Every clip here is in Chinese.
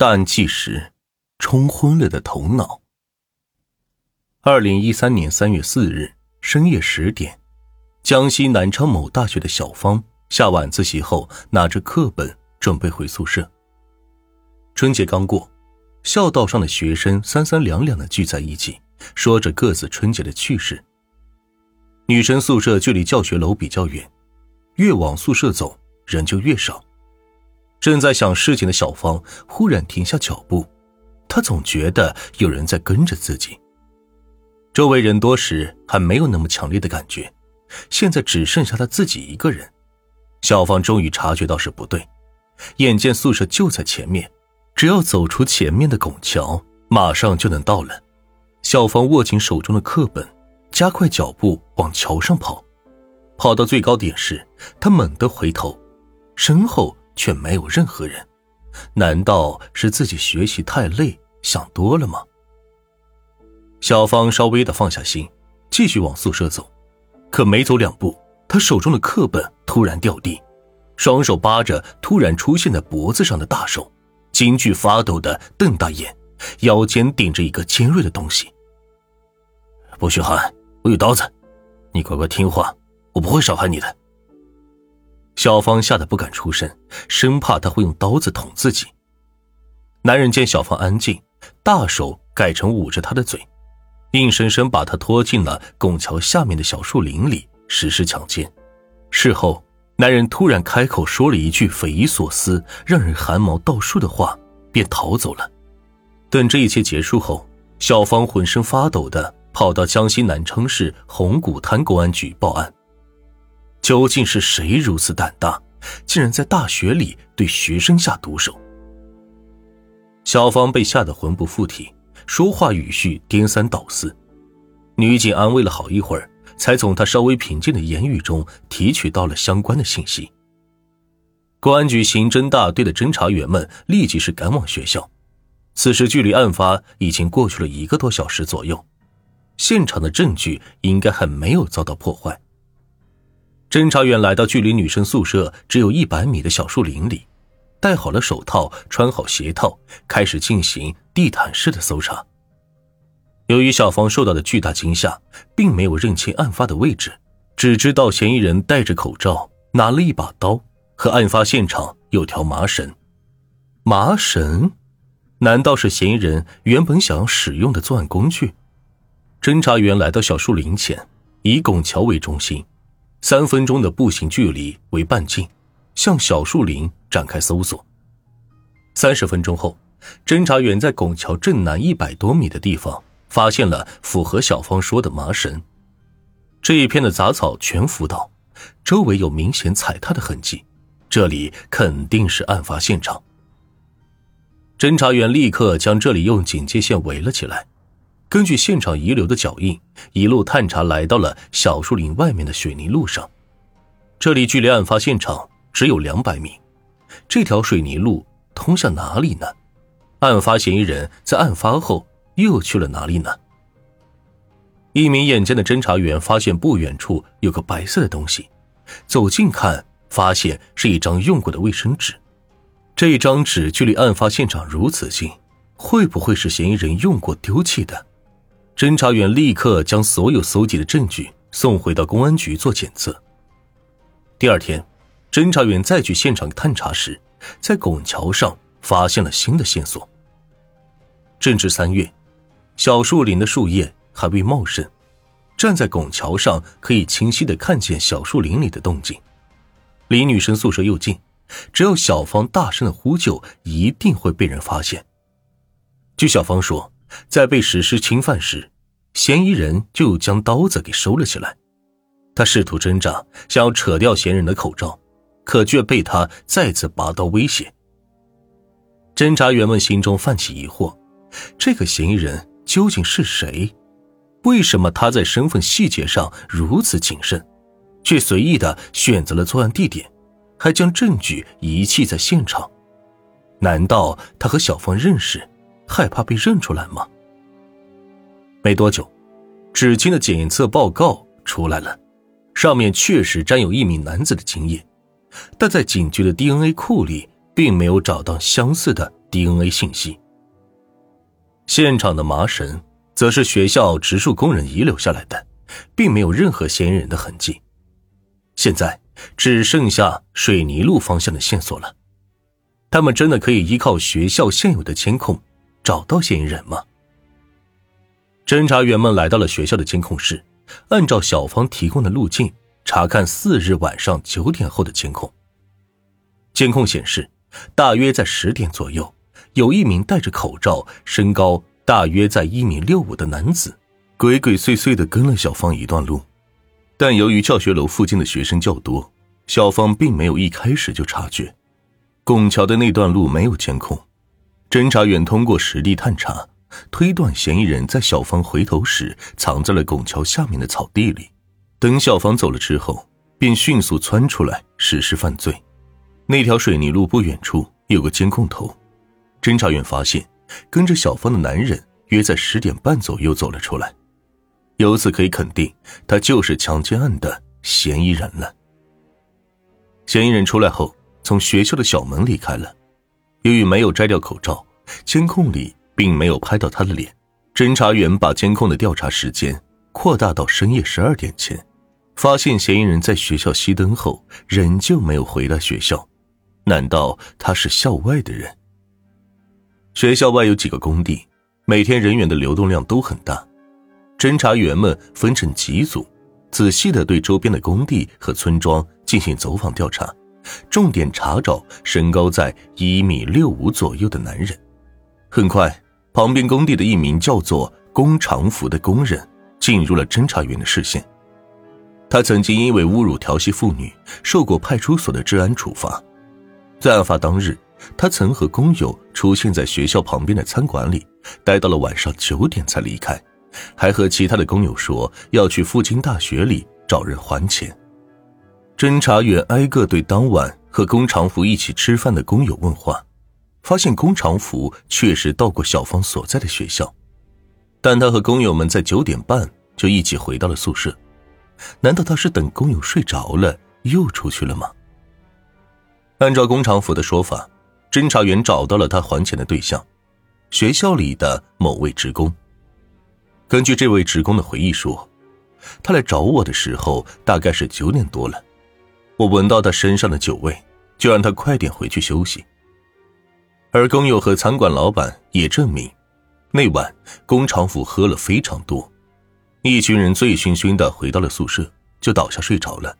淡季时，冲昏了的头脑。二零一三年三月四日深夜十点，江西南昌某大学的小芳下晚自习后，拿着课本准备回宿舍。春节刚过，校道上的学生三三两两的聚在一起，说着各自春节的趣事。女生宿舍距离教学楼比较远，越往宿舍走人就越少。正在想事情的小芳忽然停下脚步，她总觉得有人在跟着自己。周围人多时还没有那么强烈的感觉，现在只剩下她自己一个人。小芳终于察觉到是不对，眼见宿舍就在前面，只要走出前面的拱桥，马上就能到了。小芳握紧手中的课本。加快脚步往桥上跑，跑到最高点时，他猛地回头，身后却没有任何人。难道是自己学习太累，想多了吗？小芳稍微的放下心，继续往宿舍走。可没走两步，她手中的课本突然掉地，双手扒着突然出现在脖子上的大手，惊惧发抖的瞪大眼，腰间顶着一个尖锐的东西。不许喊！我有刀子，你乖乖听话，我不会伤害你的。小芳吓得不敢出声，生怕他会用刀子捅自己。男人见小芳安静，大手改成捂着她的嘴，硬生生把她拖进了拱桥下面的小树林里实施强奸。事后，男人突然开口说了一句匪夷所思、让人汗毛倒竖的话，便逃走了。等这一切结束后，小芳浑身发抖的。跑到江西南昌市红谷滩公安局报案。究竟是谁如此胆大，竟然在大学里对学生下毒手？小芳被吓得魂不附体，说话语序颠三倒四。女警安慰了好一会儿，才从她稍微平静的言语中提取到了相关的信息。公安局刑侦大队的侦查员们立即是赶往学校。此时距离案发已经过去了一个多小时左右。现场的证据应该还没有遭到破坏。侦查员来到距离女生宿舍只有一百米的小树林里，戴好了手套，穿好鞋套，开始进行地毯式的搜查。由于小芳受到的巨大惊吓，并没有认清案发的位置，只知道嫌疑人戴着口罩，拿了一把刀，和案发现场有条麻绳。麻绳？难道是嫌疑人原本想要使用的作案工具？侦查员来到小树林前，以拱桥为中心，三分钟的步行距离为半径，向小树林展开搜索。三十分钟后，侦查员在拱桥正南一百多米的地方发现了符合小芳说的麻绳。这一片的杂草全浮倒，周围有明显踩踏的痕迹，这里肯定是案发现场。侦查员立刻将这里用警戒线围了起来。根据现场遗留的脚印，一路探查，来到了小树林外面的水泥路上。这里距离案发现场只有两百米，这条水泥路通向哪里呢？案发嫌疑人在案发后又去了哪里呢？一名眼尖的侦查员发现不远处有个白色的东西，走近看，发现是一张用过的卫生纸。这张纸距离案发现场如此近，会不会是嫌疑人用过丢弃的？侦查员立刻将所有搜集的证据送回到公安局做检测。第二天，侦查员再去现场探查时，在拱桥上发现了新的线索。正值三月，小树林的树叶还未茂盛，站在拱桥上可以清晰的看见小树林里的动静。离女生宿舍又近，只要小芳大声的呼救，一定会被人发现。据小芳说。在被实施侵犯时，嫌疑人就将刀子给收了起来。他试图挣扎，想要扯掉嫌疑人的口罩，可却被他再次拔刀威胁。侦查员们心中泛起疑惑：这个嫌疑人究竟是谁？为什么他在身份细节上如此谨慎，却随意的选择了作案地点，还将证据遗弃在现场？难道他和小芳认识？害怕被认出来吗？没多久，纸巾的检测报告出来了，上面确实沾有一名男子的精液，但在警局的 DNA 库里并没有找到相似的 DNA 信息。现场的麻绳则是学校植树工人遗留下来的，并没有任何嫌疑人的痕迹。现在只剩下水泥路方向的线索了。他们真的可以依靠学校现有的监控找到嫌疑人吗？侦查员们来到了学校的监控室，按照小芳提供的路径查看四日晚上九点后的监控。监控显示，大约在十点左右，有一名戴着口罩、身高大约在一米六五的男子，鬼鬼祟祟的跟了小芳一段路。但由于教学楼附近的学生较多，小芳并没有一开始就察觉。拱桥的那段路没有监控，侦查员通过实地探查。推断嫌疑人在小芳回头时藏在了拱桥下面的草地里，等小芳走了之后，便迅速窜出来实施犯罪。那条水泥路不远处有个监控头，侦查员发现跟着小芳的男人约在十点半左右走了出来，由此可以肯定他就是强奸案的嫌疑人了。嫌疑人出来后从学校的小门离开了，由于没有摘掉口罩，监控里。并没有拍到他的脸。侦查员把监控的调查时间扩大到深夜十二点前，发现嫌疑人在学校熄灯后仍旧没有回来学校。难道他是校外的人？学校外有几个工地，每天人员的流动量都很大。侦查员们分成几组，仔细的对周边的工地和村庄进行走访调查，重点查找身高在一米六五左右的男人。很快。旁边工地的一名叫做龚长福的工人进入了侦查员的视线。他曾经因为侮辱调戏妇女，受过派出所的治安处罚。在案发当日，他曾和工友出现在学校旁边的餐馆里，待到了晚上九点才离开，还和其他的工友说要去附近大学里找人还钱。侦查员挨个对当晚和龚长福一起吃饭的工友问话。发现龚长福确实到过小芳所在的学校，但他和工友们在九点半就一起回到了宿舍。难道他是等工友睡着了又出去了吗？按照龚长福的说法，侦查员找到了他还钱的对象——学校里的某位职工。根据这位职工的回忆说，他来找我的时候大概是九点多了，我闻到他身上的酒味，就让他快点回去休息。而工友和餐馆老板也证明，那晚龚长福喝了非常多，一群人醉醺醺的回到了宿舍，就倒下睡着了。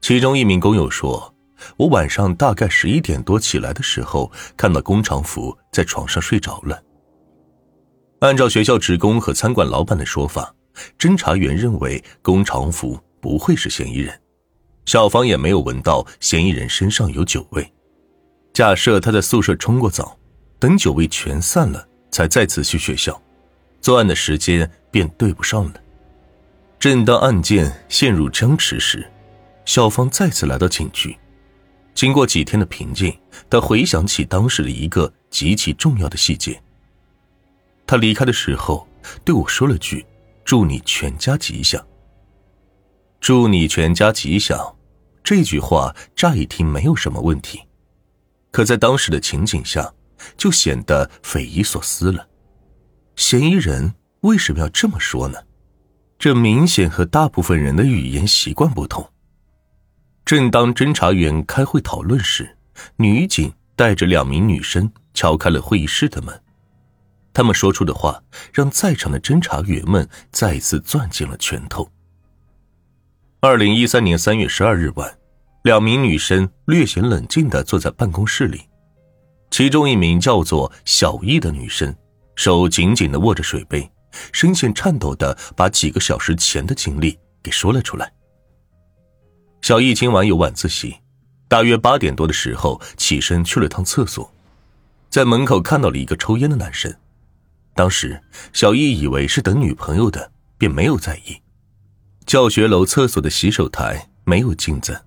其中一名工友说：“我晚上大概十一点多起来的时候，看到龚长福在床上睡着了。”按照学校职工和餐馆老板的说法，侦查员认为龚长福不会是嫌疑人，小芳也没有闻到嫌疑人身上有酒味。假设他在宿舍冲过澡，等酒味全散了，才再次去学校，作案的时间便对不上了。正当案件陷入僵持时，小芳再次来到警局。经过几天的平静，她回想起当时的一个极其重要的细节。他离开的时候对我说了句：“祝你全家吉祥。”祝你全家吉祥，这句话乍一听没有什么问题。可在当时的情景下，就显得匪夷所思了。嫌疑人为什么要这么说呢？这明显和大部分人的语言习惯不同。正当侦查员开会讨论时，女警带着两名女生敲开了会议室的门。他们说出的话让在场的侦查员们再次攥紧了拳头。二零一三年三月十二日晚。两名女生略显冷静的坐在办公室里，其中一名叫做小易的女生，手紧紧的握着水杯，声线颤抖的把几个小时前的经历给说了出来。小易今晚有晚自习，大约八点多的时候起身去了趟厕所，在门口看到了一个抽烟的男生，当时小易以为是等女朋友的，便没有在意。教学楼厕所的洗手台没有镜子。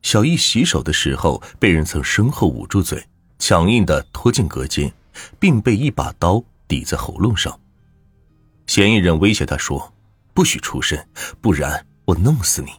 小易洗手的时候，被人从身后捂住嘴，强硬的拖进隔间，并被一把刀抵在喉咙上。嫌疑人威胁他说：“不许出声，不然我弄死你。”